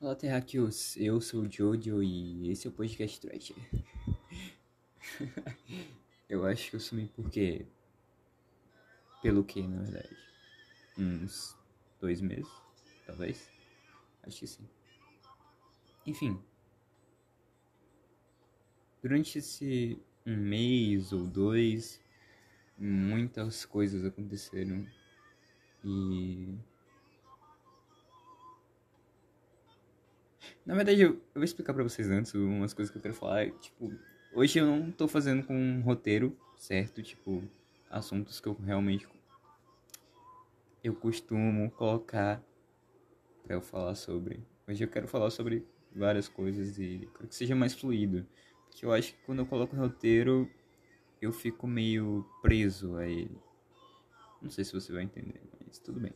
Olá, terráqueos. Eu sou o Jojo e esse é o podcast Thrasher. eu acho que eu sumi porque... Pelo que, na verdade? Uns dois meses, talvez? Acho que sim. Enfim. Durante esse um mês ou dois, muitas coisas aconteceram. E Na verdade, eu, eu vou explicar pra vocês antes umas coisas que eu quero falar. Tipo, hoje eu não tô fazendo com um roteiro, certo? Tipo, assuntos que eu realmente. Eu costumo colocar pra eu falar sobre. Hoje eu quero falar sobre várias coisas e quero que seja mais fluido. Porque eu acho que quando eu coloco roteiro, eu fico meio preso a ele. Não sei se você vai entender, mas tudo bem.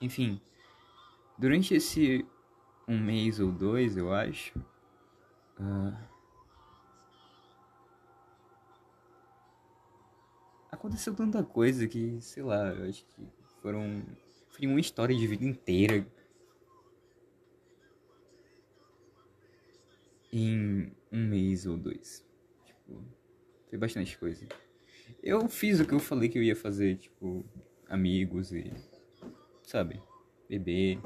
Enfim, durante esse um mês ou dois, eu acho. Uh... Aconteceu tanta coisa que, sei lá, eu acho que foram. Foi uma história de vida inteira. Em um mês ou dois. Tipo, foi bastante coisa. Eu fiz o que eu falei que eu ia fazer, tipo, amigos e. Sabe? Beber,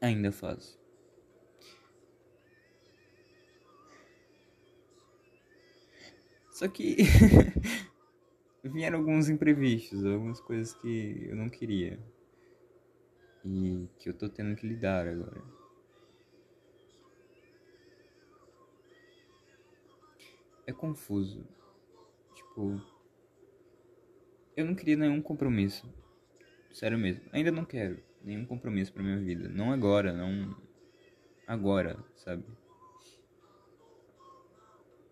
ainda faço. Só que vieram alguns imprevistos, algumas coisas que eu não queria e que eu tô tendo que lidar agora. É confuso. Tipo, eu não queria nenhum compromisso. Sério mesmo. Ainda não quero nenhum compromisso pra minha vida. Não agora, não agora, sabe?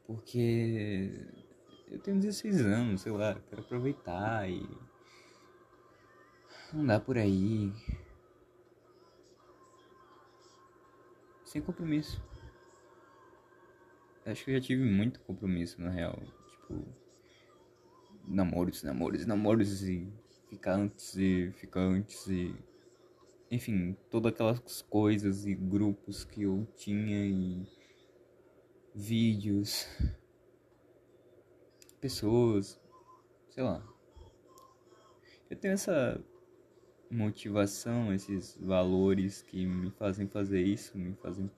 Porque eu tenho 16 anos, sei lá, quero aproveitar e andar por aí sem compromisso. Acho que eu já tive muito compromisso na real, tipo namoros, namoros, namoros e ficantes e ficantes e enfim, todas aquelas coisas e grupos que eu tinha e vídeos, pessoas, sei lá. Eu tenho essa motivação, esses valores que me fazem fazer isso, me fazem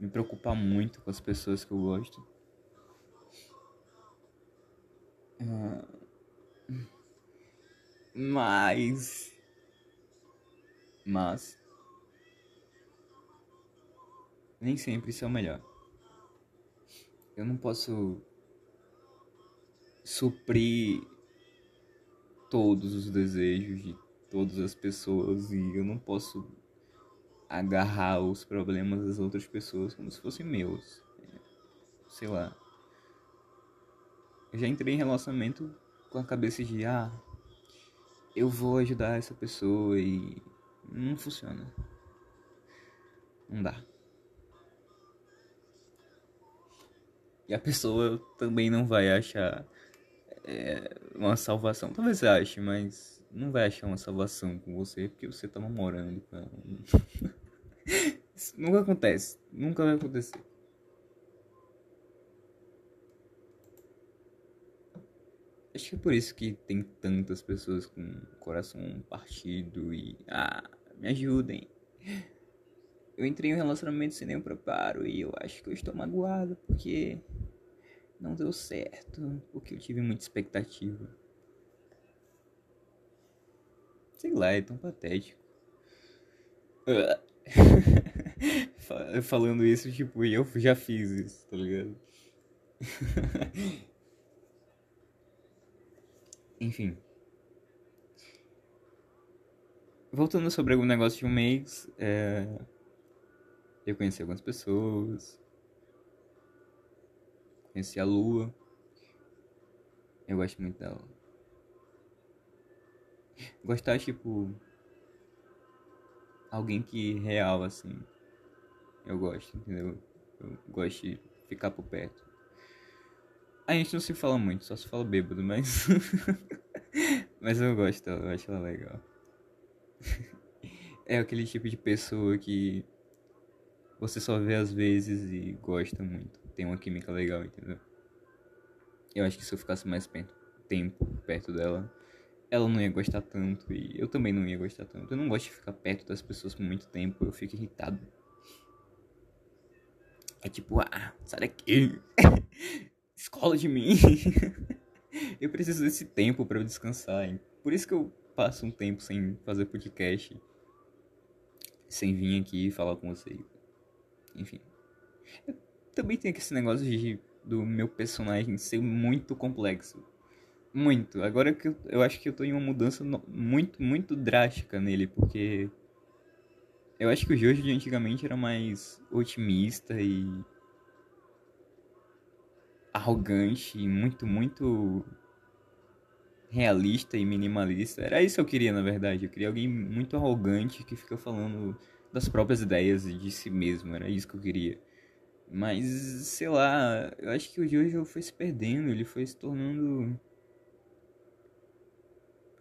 me preocupar muito com as pessoas que eu gosto. Ah, mas mas nem sempre isso é o melhor. Eu não posso suprir todos os desejos de todas as pessoas e eu não posso agarrar os problemas das outras pessoas como se fossem meus. Sei lá. Eu já entrei em relacionamento com a cabeça de ah, eu vou ajudar essa pessoa e não funciona. Não dá. E a pessoa também não vai achar é, uma salvação. Talvez ache, mas não vai achar uma salvação com você porque você tá namorando com. Isso nunca acontece. Nunca vai acontecer. Acho que é por isso que tem tantas pessoas com coração partido e. Ah, me ajudem. Eu entrei em um relacionamento sem nenhum preparo e eu acho que eu estou magoado porque não deu certo, porque eu tive muita expectativa. Sei lá, é tão patético. Falando isso, tipo, eu já fiz isso, tá ligado? Enfim. Voltando sobre o negócio de um mês, é... eu conheci algumas pessoas, conheci a Lua, eu gosto muito dela. Gostar, tipo, alguém que real, assim, eu gosto, entendeu? Eu gosto de ficar por perto. A gente não se fala muito, só se fala bêbado, mas. mas eu gosto, eu acho ela legal. é aquele tipo de pessoa que você só vê às vezes e gosta muito. Tem uma química legal, entendeu? Eu acho que se eu ficasse mais perto, tempo perto dela, ela não ia gostar tanto e eu também não ia gostar tanto. Eu não gosto de ficar perto das pessoas por muito tempo, eu fico irritado. É tipo, ah, sai daqui. Escola de mim. eu preciso desse tempo para eu descansar. Hein? Por isso que eu passo um tempo sem fazer podcast. Sem vir aqui falar com vocês. Enfim. Eu também tem esse negócio de, do meu personagem ser muito complexo. Muito. Agora que eu, eu acho que eu tô em uma mudança no, muito, muito drástica nele, porque eu acho que o Jojo de antigamente era mais otimista e arrogante muito, muito realista e minimalista. Era isso que eu queria, na verdade. Eu queria alguém muito arrogante que fica falando das próprias ideias de si mesmo. Era isso que eu queria. Mas, sei lá, eu acho que o Jojo foi se perdendo, ele foi se tornando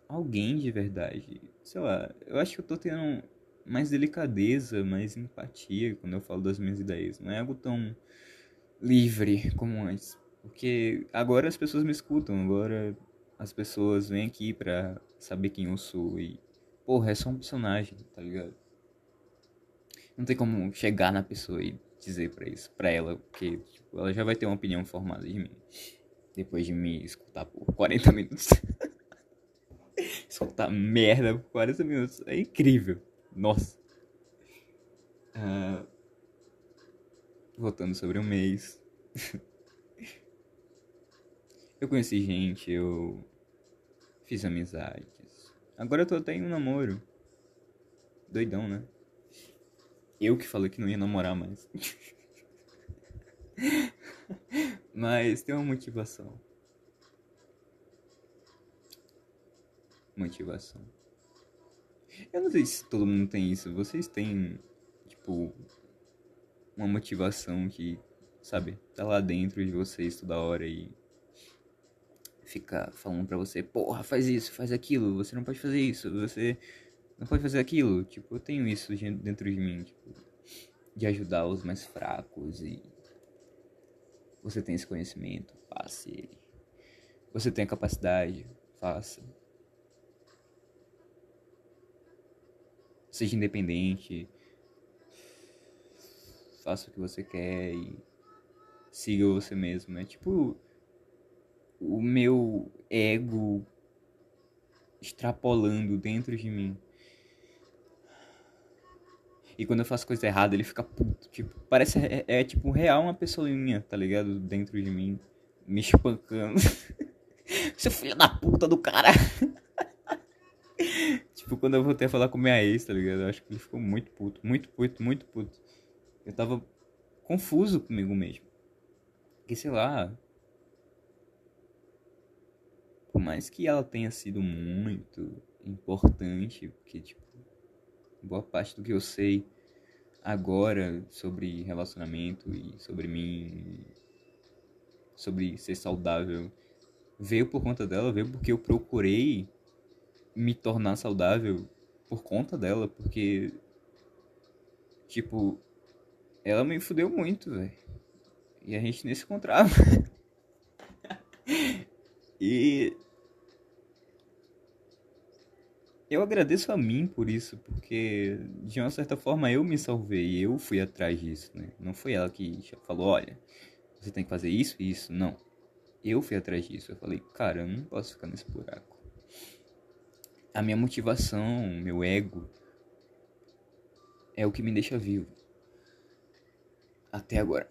alguém de verdade. Sei lá, eu acho que eu tô tendo mais delicadeza, mais empatia quando eu falo das minhas ideias. Não é algo tão livre como antes. Porque agora as pessoas me escutam, agora as pessoas vêm aqui pra saber quem eu sou e. Porra, é só um personagem, tá ligado? Não tem como chegar na pessoa e dizer pra isso, pra ela, porque tipo, ela já vai ter uma opinião formada de mim. Depois de me escutar por 40 minutos. escutar merda por 40 minutos é incrível. Nossa. Uh, voltando sobre o mês. eu conheci gente, eu fiz amizades. Agora eu tô até em um namoro. Doidão, né? Eu que falei que não ia namorar mais. Mas tem uma motivação. Motivação. Eu não sei se todo mundo tem isso. Vocês têm, tipo, uma motivação que, sabe, tá lá dentro de vocês toda hora e fica falando pra você, porra, faz isso, faz aquilo, você não pode fazer isso, você não pode fazer aquilo. Tipo, eu tenho isso dentro de mim, tipo, de ajudar os mais fracos e você tem esse conhecimento, passe ele. Você tem a capacidade, faça. Seja independente. Faça o que você quer e siga você mesmo. É tipo o meu ego extrapolando dentro de mim. E quando eu faço coisa errada, ele fica puto. Tipo, parece. É, é tipo real uma pessoinha, tá ligado? Dentro de mim. Me espancando. Seu filho da puta do cara. tipo, quando eu voltei a falar com minha ex, tá ligado? Eu acho que ele ficou muito puto. Muito puto, muito puto. Eu tava confuso comigo mesmo. Porque, sei lá. Por mais que ela tenha sido muito importante, porque, tipo, boa parte do que eu sei agora sobre relacionamento e sobre mim, sobre ser saudável, veio por conta dela, veio porque eu procurei me tornar saudável por conta dela, porque tipo, ela me fudeu muito, velho. E a gente nem se encontrava. e eu agradeço a mim por isso, porque de uma certa forma eu me salvei, eu fui atrás disso, né? Não foi ela que falou, olha, você tem que fazer isso e isso, não. Eu fui atrás disso, eu falei, cara, eu não posso ficar nesse buraco. A minha motivação, meu ego, é o que me deixa vivo. Até agora.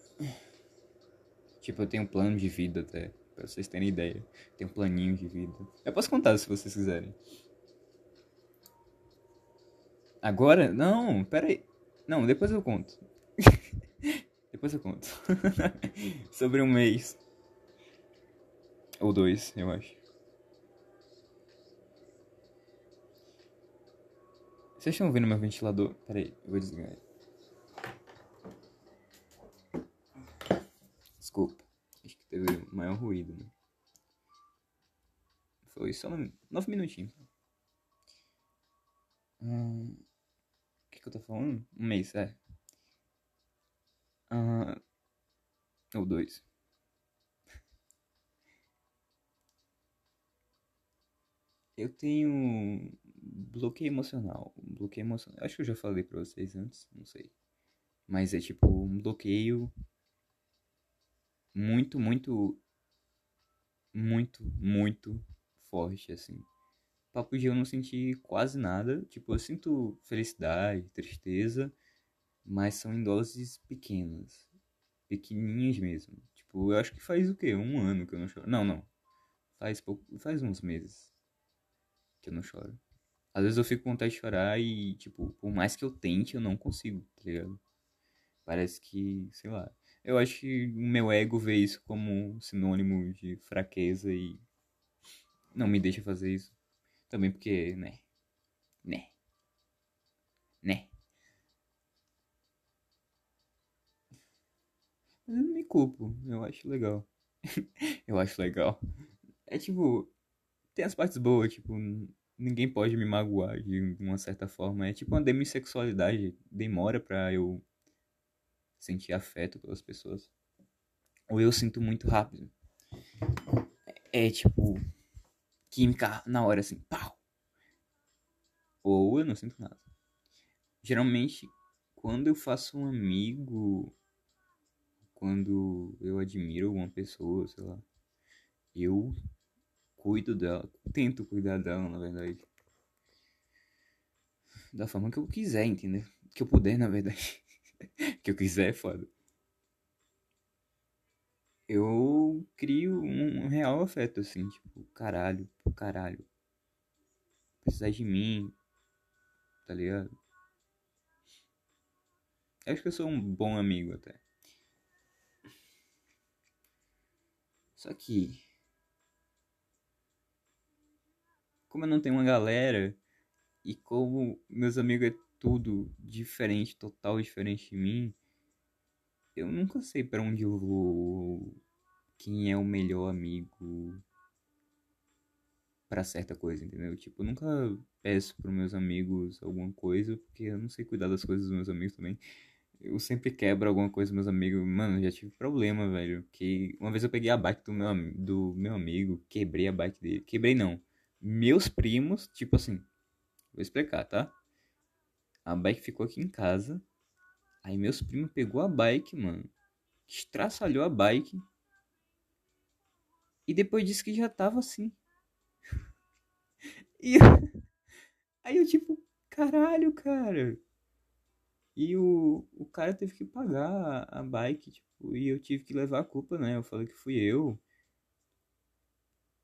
Tipo, eu tenho um plano de vida até, pra vocês terem ideia. Tenho um planinho de vida. Eu posso contar se vocês quiserem. Agora? Não, pera aí. Não, depois eu conto. depois eu conto. Sobre um mês. Ou dois, eu acho. Vocês estão ouvindo meu ventilador? Pera aí, eu vou desligar. Desculpa. Que teve maior ruído, né? Foi só nove minutinhos. Hum... que eu tô falando? Um mês, é. Ah, ou dois. Eu tenho bloqueio emocional. Bloqueio emocional. Acho que eu já falei pra vocês antes, não sei. Mas é tipo um bloqueio muito, muito, muito, muito forte, assim. Papo de eu não sentir quase nada. Tipo, eu sinto felicidade, tristeza, mas são em doses pequenas. Pequenininhas mesmo. Tipo, eu acho que faz o quê? Um ano que eu não choro. Não, não. Faz pouco. Faz uns meses que eu não choro. Às vezes eu fico com vontade de chorar e, tipo, por mais que eu tente, eu não consigo, tá ligado? Parece que, sei lá. Eu acho que o meu ego vê isso como sinônimo de fraqueza e não me deixa fazer isso. Também porque, né? Né? Né? Mas eu não me culpo, eu acho legal. eu acho legal. É tipo, tem as partes boas, tipo, ninguém pode me magoar de uma certa forma. É tipo uma demissexualidade. Demora pra eu sentir afeto pelas pessoas. Ou eu sinto muito rápido. É, tipo, química na hora assim, pau. Ou eu não sinto nada. Geralmente, quando eu faço um amigo, quando eu admiro alguma pessoa, sei lá, eu cuido dela, tento cuidar dela, na verdade. Da forma que eu quiser, entendeu? Que eu puder, na verdade. que eu quiser, é foda. Eu crio um real afeto, assim, tipo, caralho, caralho. Precisar de mim, tá ligado? Acho que eu sou um bom amigo até. Só que como eu não tenho uma galera e como meus amigos é tudo diferente, total diferente de mim, eu nunca sei para onde eu vou, quem é o melhor amigo para certa coisa, entendeu? Tipo, eu nunca peço pros meus amigos alguma coisa, porque eu não sei cuidar das coisas dos meus amigos também. Eu sempre quebro alguma coisa dos meus amigos. Mano, já tive problema, velho. Que uma vez eu peguei a bike do meu, do meu amigo, quebrei a bike dele. Quebrei não meus primos, tipo assim, vou explicar, tá? A bike ficou aqui em casa. Aí meus primos pegou a bike, mano. Estraçalhou a bike. E depois disse que já tava assim. e aí eu tipo, caralho, cara. E o, o cara teve que pagar a bike, tipo, e eu tive que levar a culpa, né? Eu falei que fui eu.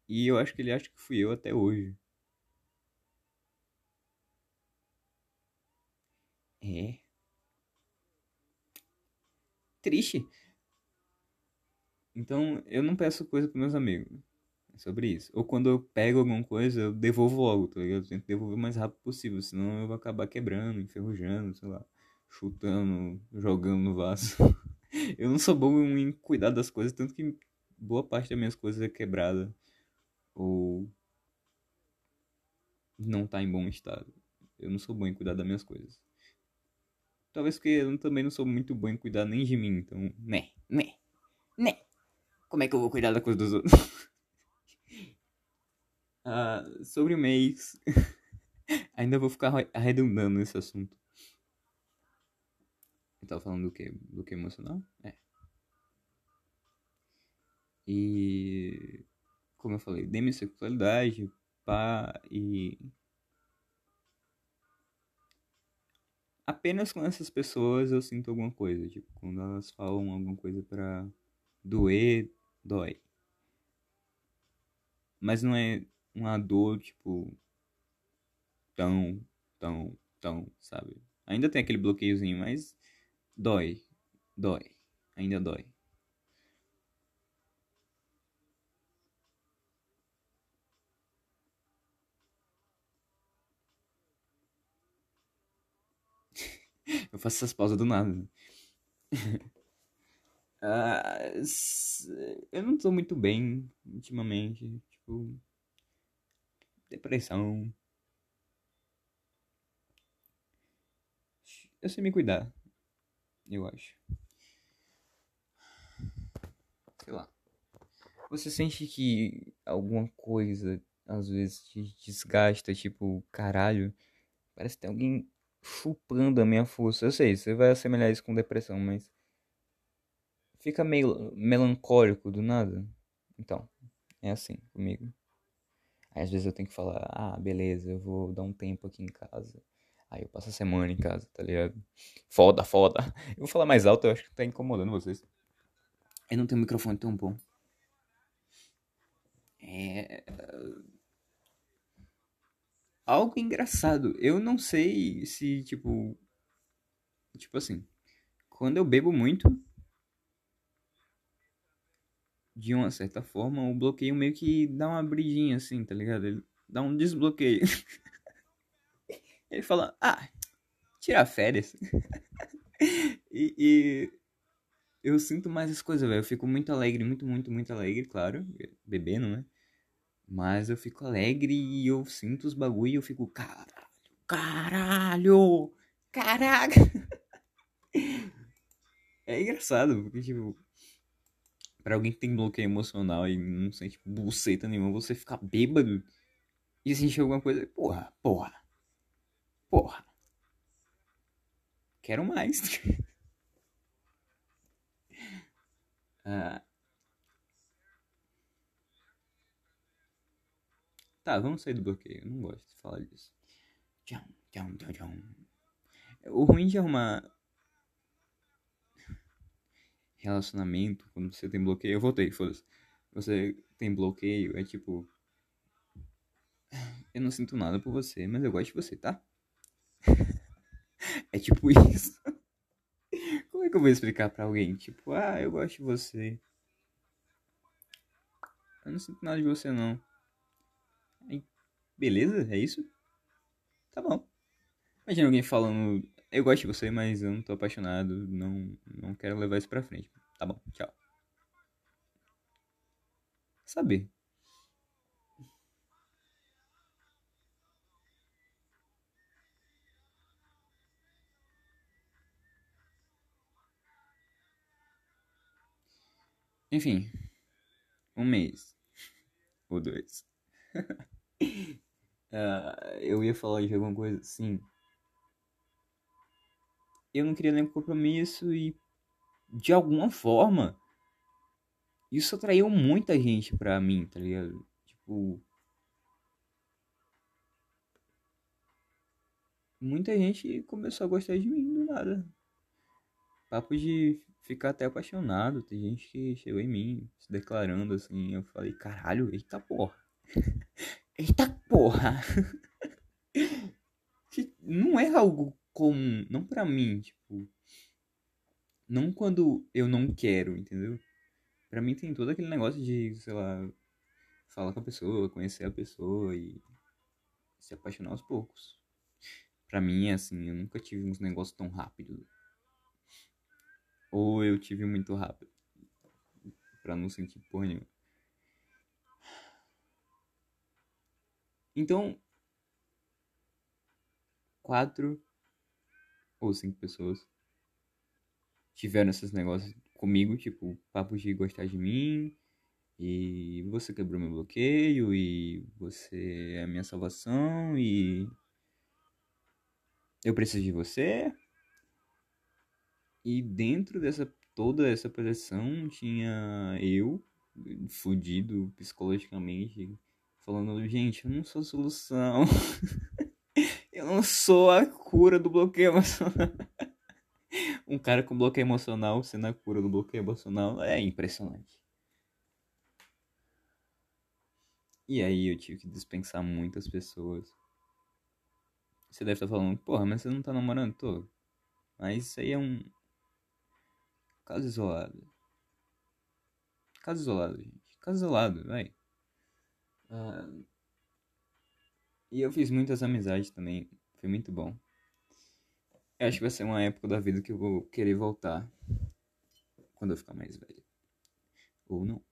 E eu acho que ele acha que fui eu até hoje. É. Triste. Então, eu não peço coisa pros meus amigos. É sobre isso. Ou quando eu pego alguma coisa, eu devolvo logo, tá ligado? Eu tento devolver o mais rápido possível, senão eu vou acabar quebrando, enferrujando, sei lá, chutando, jogando no vaso. eu não sou bom em cuidar das coisas, tanto que boa parte das minhas coisas é quebrada ou não tá em bom estado. Eu não sou bom em cuidar das minhas coisas. Talvez porque eu também não sou muito bom em cuidar nem de mim, então, né, né, né. Como é que eu vou cuidar da coisa dos outros? ah, sobre o mês. Ainda vou ficar arredondando esse assunto. Eu tava falando do que? Do que emocional? É. E como eu falei, demissexualidade, pá, e. Apenas com essas pessoas eu sinto alguma coisa. Tipo, quando elas falam alguma coisa pra doer, dói. Mas não é uma dor, tipo. Tão, tão, tão, sabe? Ainda tem aquele bloqueiozinho, mas dói. Dói. Ainda dói. Eu faço essas pausas do nada. ah, eu não tô muito bem ultimamente. Tipo. Depressão. eu sei me cuidar. Eu acho. Sei lá. Você sente que alguma coisa às vezes te desgasta, tipo, caralho, parece que tem alguém chupando a minha força. Eu sei, você vai assemelhar isso com depressão, mas fica meio melancólico do nada. Então, é assim comigo. Aí às vezes eu tenho que falar, ah, beleza, eu vou dar um tempo aqui em casa. Aí eu passo a semana em casa, tá ligado? Foda, foda. Eu vou falar mais alto, eu acho que tá incomodando vocês. Eu não tenho um microfone tão bom. É. Algo engraçado. Eu não sei se, tipo. Tipo assim. Quando eu bebo muito. De uma certa forma, o bloqueio meio que dá uma bridinha assim, tá ligado? Ele dá um desbloqueio. Ele fala, ah, tirar férias. e, e, eu sinto mais as coisas, velho. Eu fico muito alegre, muito, muito, muito alegre, claro. Bebendo, né? Mas eu fico alegre e eu sinto os bagulho e eu fico, caralho, caralho, caraca. é engraçado, porque, tipo, pra alguém que tem bloqueio emocional e não sente buceta nenhuma, você ficar bêbado e sentir alguma coisa, porra, porra. Porra. Quero mais. ah. Tá, vamos sair do bloqueio. Eu não gosto de falar disso. Tchau, tchau, tchau, tchau. O ruim de arrumar relacionamento quando você tem bloqueio. Eu voltei, foda-se. Você tem bloqueio, é tipo. Eu não sinto nada por você, mas eu gosto de você, tá? é tipo isso. Como é que eu vou explicar pra alguém? Tipo, ah, eu gosto de você. Eu não sinto nada de você, não. Beleza? É isso? Tá bom. Imagina alguém falando, eu gosto de você, mas eu não tô apaixonado, não, não quero levar isso pra frente. Tá bom, tchau. Saber. Enfim, um mês ou dois. uh, eu ia falar de alguma coisa assim. Eu não queria nenhum compromisso e de alguma forma isso atraiu muita gente pra mim, tá ligado? Tipo. Muita gente começou a gostar de mim do nada. Papo de ficar até apaixonado. Tem gente que chegou em mim se declarando assim. Eu falei, caralho, eita porra. eita porra. não é algo comum, não para mim, tipo. Não quando eu não quero, entendeu? Pra mim tem todo aquele negócio de, sei lá, falar com a pessoa, conhecer a pessoa e se apaixonar aos poucos. Pra mim é assim, eu nunca tive uns negócios tão rápidos ou eu tive muito rápido. Pra não sentir porra nenhuma. Então, quatro ou cinco pessoas tiveram esses negócios comigo, tipo, papos de gostar de mim, e você quebrou meu bloqueio, e você é a minha salvação, e eu preciso de você. E dentro dessa toda essa pressão tinha eu, fudido psicologicamente, falando, gente, eu não sou solução. eu não sou a cura do bloqueio emocional. um cara com bloqueio emocional sendo a cura do bloqueio emocional é impressionante. E aí eu tive que dispensar muitas pessoas. Você deve estar falando, porra, mas você não tá namorando? Tô. Mas isso aí é um, Caso isolado. Caso isolado, gente. Caso isolado, vai. E eu fiz muitas amizades também. Foi muito bom. Eu acho que vai ser uma época da vida que eu vou querer voltar. Quando eu ficar mais velho. Ou não.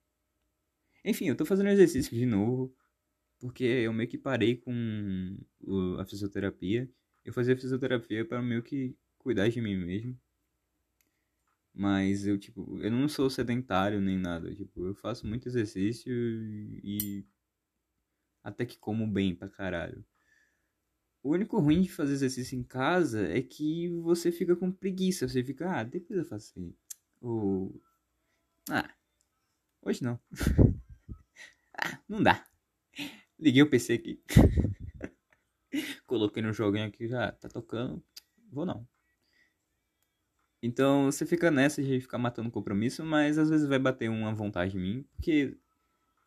Enfim, eu tô fazendo exercício de novo. Porque eu meio que parei com a fisioterapia. Eu fazia fisioterapia para meio que cuidar de mim mesmo. Mas eu, tipo, eu não sou sedentário nem nada. Tipo, eu faço muito exercício e. Até que como bem pra caralho. O único ruim de fazer exercício em casa é que você fica com preguiça. Você fica, ah, depois eu faço aí. Ou. Ah, hoje não. ah, não dá. Liguei o PC aqui. Coloquei no joguinho aqui já, tá tocando. Vou não. Então você fica nessa de ficar matando compromisso, mas às vezes vai bater uma vontade em mim, porque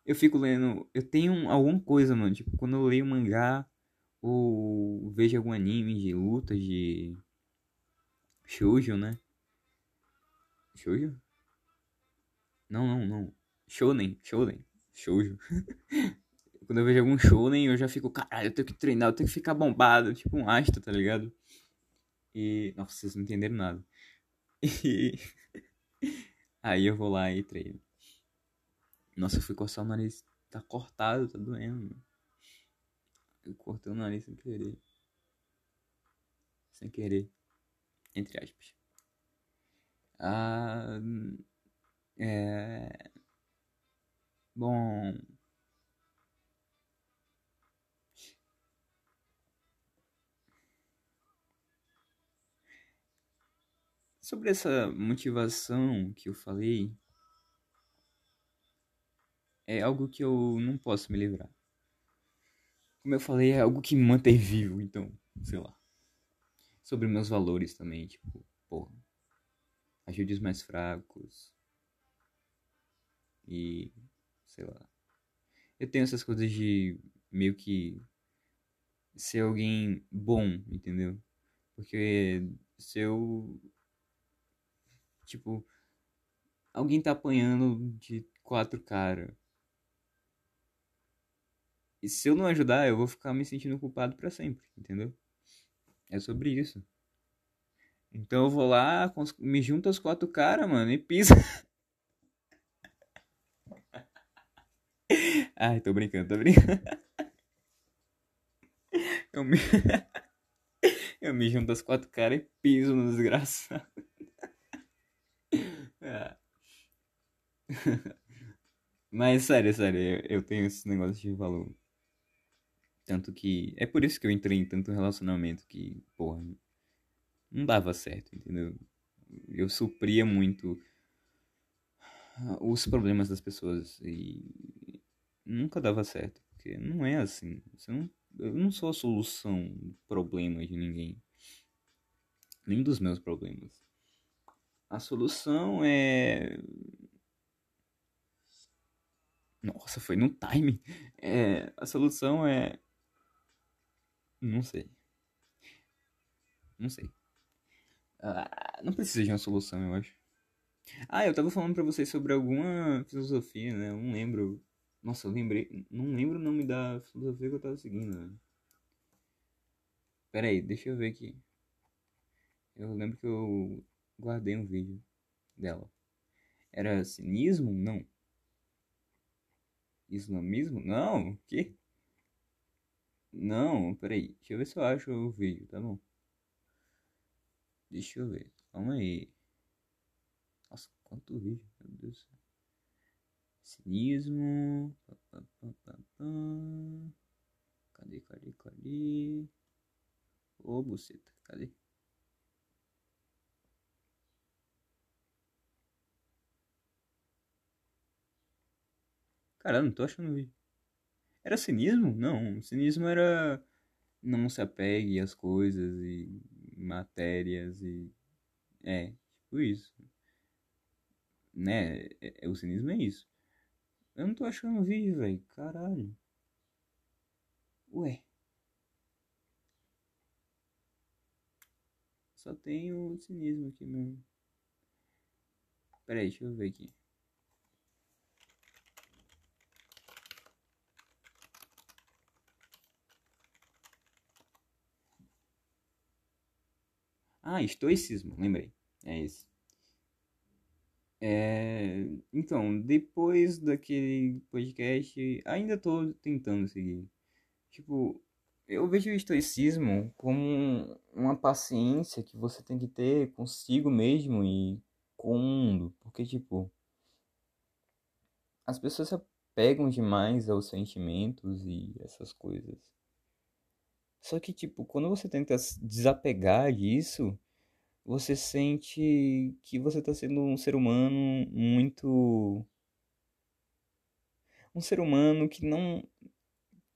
eu fico lendo. Eu tenho alguma coisa, mano. Tipo, quando eu leio mangá ou vejo algum anime de luta de. Shoujo, né? Shoujo? Não, não, não. Shonen, Shonen. Shoujo. quando eu vejo algum Shonen, eu já fico, caralho, eu tenho que treinar, eu tenho que ficar bombado, tipo um astro, tá ligado? E. Nossa, vocês não entenderam nada. E aí eu vou lá e treino. Nossa, eu fui coçar o nariz. Tá cortado, tá doendo. Eu cortei o nariz sem querer. Sem querer. Entre aspas. Ah. É. Bom. Sobre essa motivação que eu falei, é algo que eu não posso me livrar. Como eu falei, é algo que me mantém vivo, então, sei lá. Sobre meus valores também, tipo, porra. Ajude os mais fracos. E, sei lá. Eu tenho essas coisas de meio que ser alguém bom, entendeu? Porque se eu Tipo, alguém tá apanhando de quatro caras. E se eu não ajudar, eu vou ficar me sentindo culpado para sempre, entendeu? É sobre isso. Então eu vou lá, me junto aos quatro caras, mano, e pisa. Ai, tô brincando, tô brincando. Eu me, eu me junto aos quatro caras e piso no desgraçado. É. Mas sério, sério, eu, tenho esse negócio de valor. Tanto que. É por isso que eu entrei em tanto relacionamento que, porra, não dava certo, entendeu? Eu supria muito os problemas das pessoas e nunca dava certo, porque não é assim. Você não, eu não sou a solução do problema de ninguém, nem dos meus problemas. A solução é. Nossa, foi no time. É, a solução é. Não sei. Não sei. Ah, não precisa de uma solução, eu acho. Ah, eu tava falando pra vocês sobre alguma filosofia, né? Eu não lembro. Nossa, eu lembrei. Não lembro o nome da filosofia que eu tava seguindo. Né? Pera aí, deixa eu ver aqui. Eu lembro que eu guardei um vídeo dela. Era cinismo? Não. Islamismo? Não. Que? Não, peraí. Deixa eu ver se eu acho o vídeo, tá bom? Deixa eu ver. Calma aí. Nossa, quanto vídeo, meu Deus do céu. Cinismo. Cadê, cadê, cadê? Ô, buceta, cadê? Cara, não tô achando vídeo. Era cinismo? Não, cinismo era não se apegue às coisas e matérias e. É, tipo isso. Né? É, é, o cinismo é isso. Eu não tô achando vídeo, velho. Caralho. Ué. Só tem o cinismo aqui mesmo. Pera aí, deixa eu ver aqui. Ah, estoicismo, lembrei. É esse. É... Então, depois daquele podcast, ainda tô tentando seguir. Tipo, eu vejo o estoicismo como uma paciência que você tem que ter consigo mesmo e com o mundo. Porque, tipo, as pessoas se apegam demais aos sentimentos e essas coisas. Só que, tipo, quando você tenta desapegar disso, você sente que você tá sendo um ser humano muito. Um ser humano que não.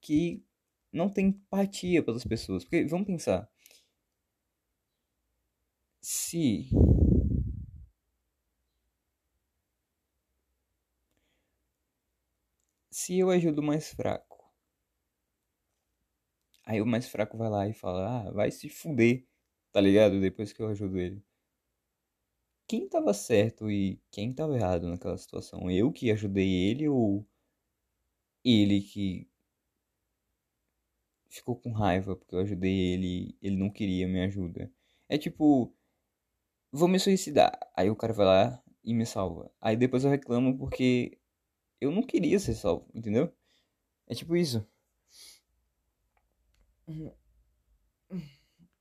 que não tem empatia pelas pessoas. Porque, vamos pensar. Se. Se eu ajudo mais fraco. Aí o mais fraco vai lá e fala: Ah, vai se fuder. Tá ligado? Depois que eu ajudo ele. Quem tava certo e quem tava errado naquela situação? Eu que ajudei ele ou ele que ficou com raiva porque eu ajudei ele ele não queria minha ajuda. É tipo, vou me suicidar. Aí o cara vai lá e me salva. Aí depois eu reclamo porque eu não queria ser salvo, entendeu? É tipo isso.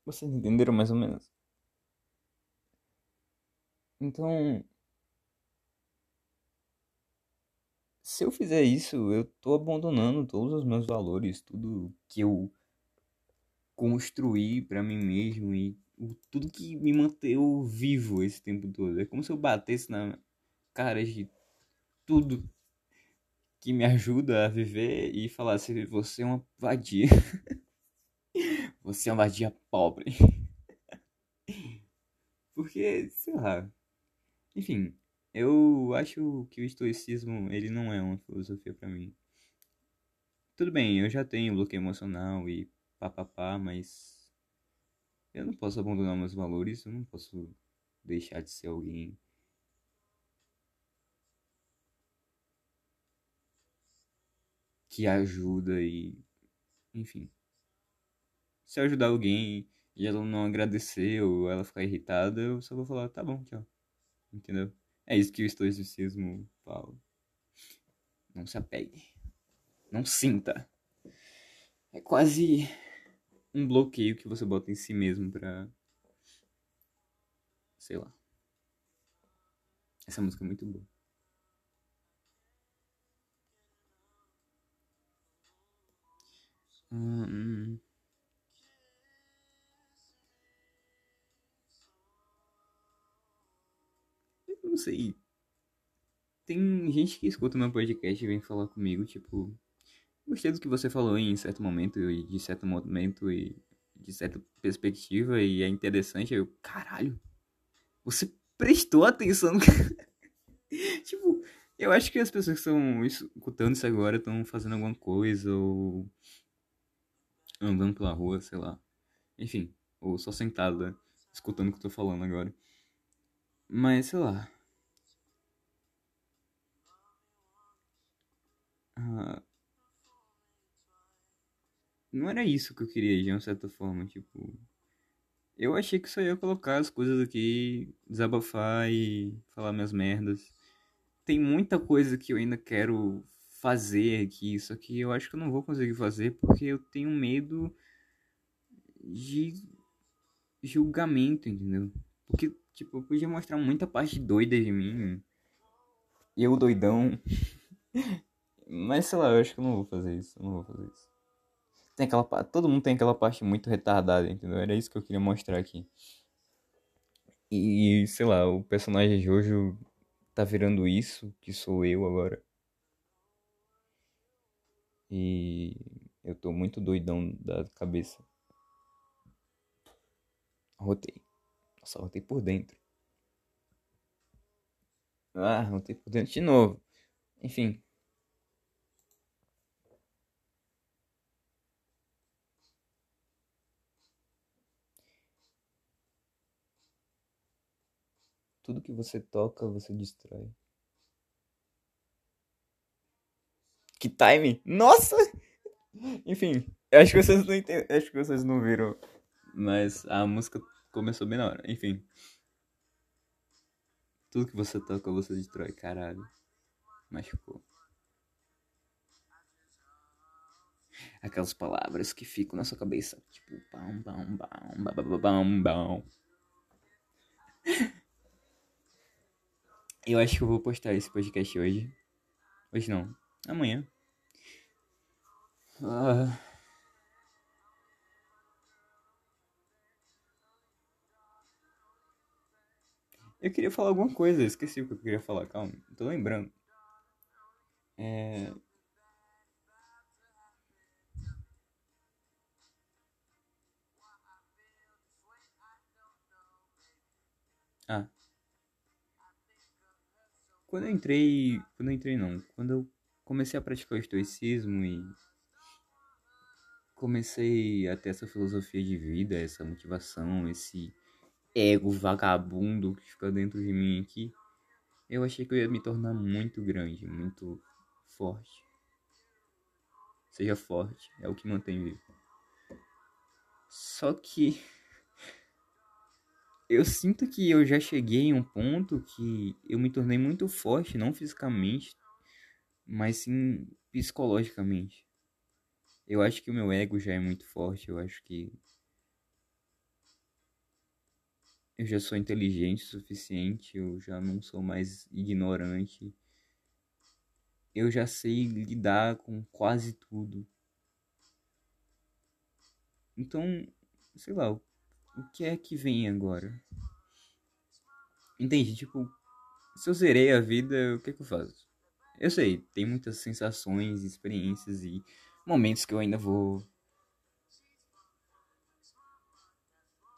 Vocês entenderam mais ou menos? Então, se eu fizer isso, eu tô abandonando todos os meus valores, tudo que eu construí para mim mesmo e tudo que me manteve vivo esse tempo todo. É como se eu batesse na cara de tudo que me ajuda a viver e falasse: Você é uma vadia. Você é uma vadia pobre. Porque, sei lá. Enfim, eu acho que o estoicismo, ele não é uma filosofia para mim. Tudo bem, eu já tenho bloqueio emocional e papapá, mas eu não posso abandonar meus valores, eu não posso deixar de ser alguém que ajuda e enfim. Se eu ajudar alguém e ela não agradecer ou ela ficar irritada, eu só vou falar, tá bom, tchau. Entendeu? É isso que o estoicismo fala. Não se apegue. Não sinta. É quase um bloqueio que você bota em si mesmo pra. Sei lá. Essa música é muito boa. Hum. Não sei. Tem gente que escuta meu podcast e vem falar comigo, tipo, gostei do que você falou em certo momento e de certo momento e de certa perspectiva e é interessante. Eu, caralho, você prestou atenção Tipo, eu acho que as pessoas que estão escutando isso agora estão fazendo alguma coisa ou andando pela rua, sei lá. Enfim, ou só sentada, escutando o que eu tô falando agora. Mas, sei lá. Não era isso que eu queria de uma certa forma, tipo. Eu achei que só ia colocar as coisas aqui, desabafar e falar minhas merdas. Tem muita coisa que eu ainda quero fazer aqui, só que eu acho que eu não vou conseguir fazer porque eu tenho medo de julgamento, entendeu? Porque, tipo, eu podia mostrar muita parte doida de mim. Eu doidão. Mas sei lá, eu acho que eu não vou fazer isso. Eu não vou fazer isso. Tem aquela Todo mundo tem aquela parte muito retardada, entendeu? Era isso que eu queria mostrar aqui. E, sei lá, o personagem Jojo tá virando isso, que sou eu agora. E eu tô muito doidão da cabeça. Rotei. Nossa, rotei por dentro. Ah, rotei por dentro de novo. Enfim. Tudo que você toca, você destrói. Que time! Nossa! Enfim, acho que vocês não entendem, acho que vocês não viram, mas a música começou bem na hora. Enfim. Tudo que você toca, você destrói, caralho. Machucou. Aquelas palavras que ficam na sua cabeça. Tipo, bam, bam, bam, bam, bam, bam. Eu acho que eu vou postar esse podcast hoje. Hoje não. Amanhã. Ah. Eu queria falar alguma coisa, esqueci o que eu queria falar, calma, tô lembrando. É... Quando eu entrei. Quando eu entrei não. Quando eu comecei a praticar o estoicismo e comecei a ter essa filosofia de vida, essa motivação, esse ego vagabundo que fica dentro de mim aqui, eu achei que eu ia me tornar muito grande, muito forte. Seja forte, é o que mantém vivo. Só que eu sinto que eu já cheguei em um ponto que eu me tornei muito forte, não fisicamente, mas sim psicologicamente. Eu acho que o meu ego já é muito forte, eu acho que eu já sou inteligente o suficiente, eu já não sou mais ignorante. Eu já sei lidar com quase tudo. Então, sei lá, o que é que vem agora? Entende? Tipo, se eu zerei a vida, o que é que eu faço? Eu sei, tem muitas sensações, experiências e momentos que eu ainda vou.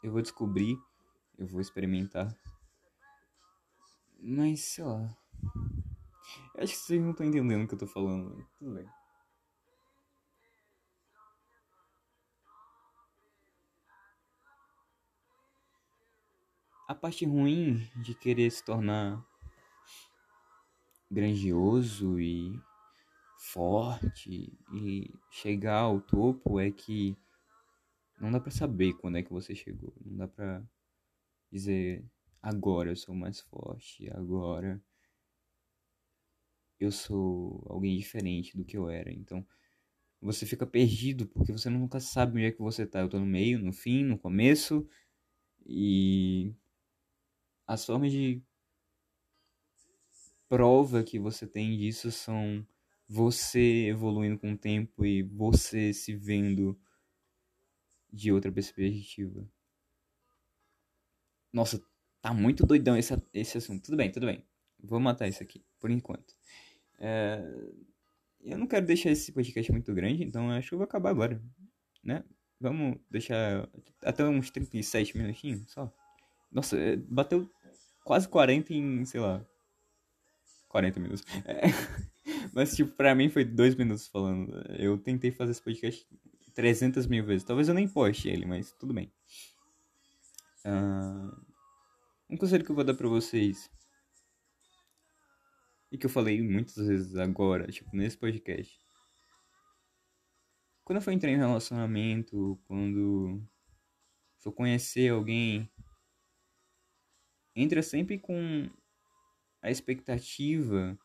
Eu vou descobrir eu vou experimentar. Mas, sei lá. Eu acho que vocês não estão entendendo o que eu tô falando. Tudo bem. A parte ruim de querer se tornar grandioso e forte e chegar ao topo é que não dá para saber quando é que você chegou, não dá para dizer agora eu sou mais forte, agora eu sou alguém diferente do que eu era. Então você fica perdido porque você nunca sabe onde é que você tá. Eu tô no meio, no fim, no começo e as formas de prova que você tem disso são você evoluindo com o tempo e você se vendo de outra perspectiva. Nossa, tá muito doidão esse, esse assunto. Tudo bem, tudo bem. Vou matar isso aqui, por enquanto. É... Eu não quero deixar esse podcast muito grande, então acho que eu vou acabar agora, né? Vamos deixar até uns 37 minutinhos só. Nossa, é, bateu quase 40 em, sei lá, 40 minutos. É... Mas, tipo, pra mim foi dois minutos falando. Eu tentei fazer esse podcast 300 mil vezes. Talvez eu nem poste ele, mas tudo bem. Uh, um conselho que eu vou dar pra vocês. E que eu falei muitas vezes agora, tipo, nesse podcast. Quando eu for entrar em relacionamento, quando for conhecer alguém, entra sempre com a expectativa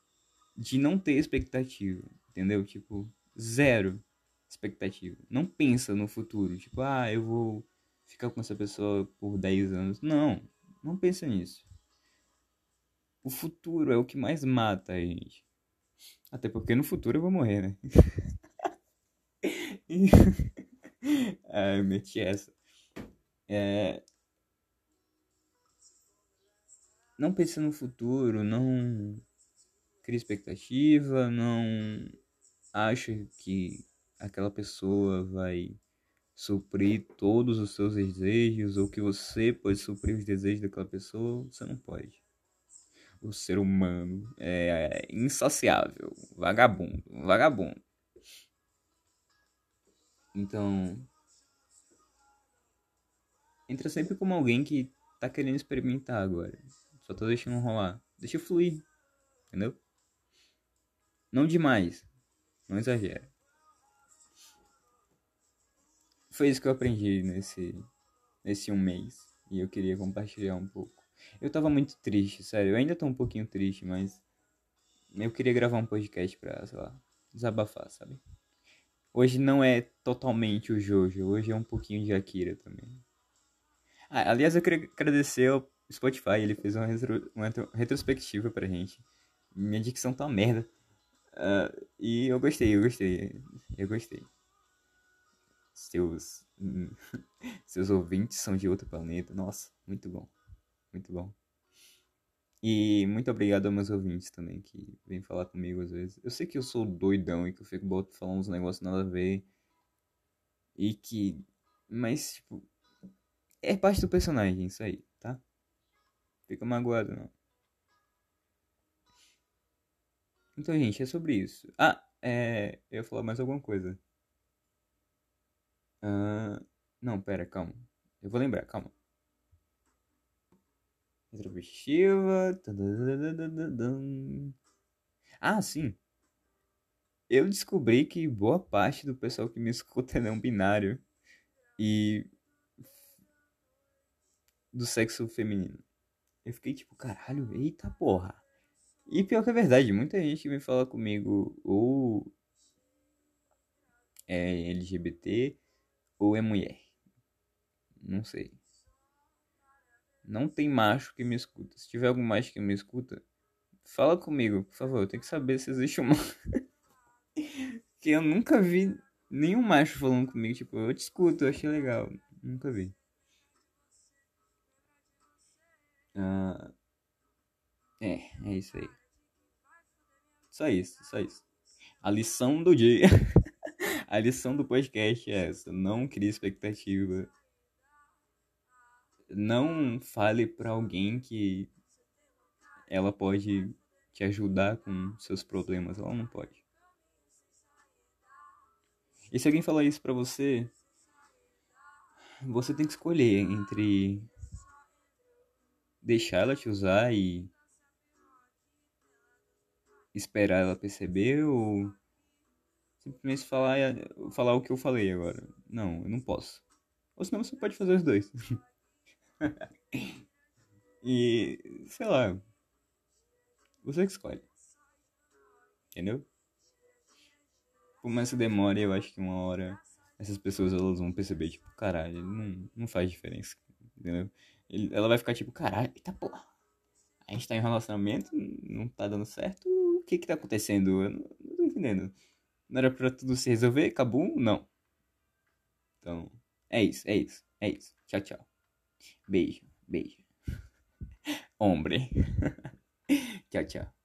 de não ter expectativa, entendeu? Tipo, zero expectativa. Não pensa no futuro, tipo, ah, eu vou ficar com essa pessoa por 10 anos. Não, não pensa nisso. O futuro é o que mais mata a gente. Até porque no futuro eu vou morrer, né? ah, eu meti essa. É... Não pense no futuro, não crie expectativa, não ache que aquela pessoa vai suprir todos os seus desejos ou que você pode suprir os desejos daquela pessoa, você não pode. O ser humano é insaciável, vagabundo, vagabundo. Então, entra sempre como alguém que tá querendo experimentar agora. Só tô deixando rolar. Deixa fluir. Entendeu? Não demais. Não exagera foi isso que eu aprendi nesse, nesse um mês. E eu queria compartilhar um pouco. Eu tava muito triste, sério. Eu ainda tô um pouquinho triste, mas eu queria gravar um podcast pra, sei lá, desabafar, sabe? Hoje não é totalmente o Jojo, hoje é um pouquinho de Akira também. Ah, aliás, eu queria agradecer ao Spotify, ele fez uma, retro, uma retrospectiva pra gente. Minha dicção tá uma merda. Uh, e eu gostei, eu gostei, eu gostei. Seus, seus ouvintes são de outro planeta. Nossa, muito bom, muito bom. E muito obrigado aos meus ouvintes também que vêm falar comigo às vezes. Eu sei que eu sou doidão e que eu fico falando uns negócios nada a ver. E que. Mas, tipo. É parte do personagem, isso aí? Fica magoado, não. Então, gente, é sobre isso. Ah, é. Eu ia falar mais alguma coisa. Uh... Não, pera, calma. Eu vou lembrar, calma. Retrospectiva. Ah, sim. Eu descobri que boa parte do pessoal que me escuta é não binário. E. do sexo feminino. Eu fiquei tipo, caralho, eita porra. E pior que é verdade, muita gente me fala comigo ou é LGBT ou é mulher. Não sei. Não tem macho que me escuta. Se tiver algum macho que me escuta, fala comigo, por favor. Eu tenho que saber se existe uma. que eu nunca vi nenhum macho falando comigo. Tipo, eu te escuto, eu achei legal. Nunca vi. Ah, é, é isso aí. Só isso, só isso. A lição do dia. A lição do podcast é essa. Não crie expectativa não fale para alguém que ela pode te ajudar com seus problemas, ela não pode. E se alguém falar isso pra você, você tem que escolher entre deixar ela te usar e esperar ela perceber ou simplesmente falar, falar o que eu falei agora. Não, eu não posso. Ou senão você pode fazer os dois. e, sei lá, você que escolhe. Entendeu? Por mais que demore, eu acho que uma hora essas pessoas elas vão perceber, tipo, caralho, não, não faz diferença. Entendeu? Ela vai ficar tipo, caralho, eita porra. A gente tá em um relacionamento, não tá dando certo. O que que tá acontecendo? Eu não, não tô entendendo. Não era pra tudo se resolver? Acabou? Não. Então, é isso, é isso, é isso. Tchau, tchau. Beijo, beijo. Hombre. tchau, tchau.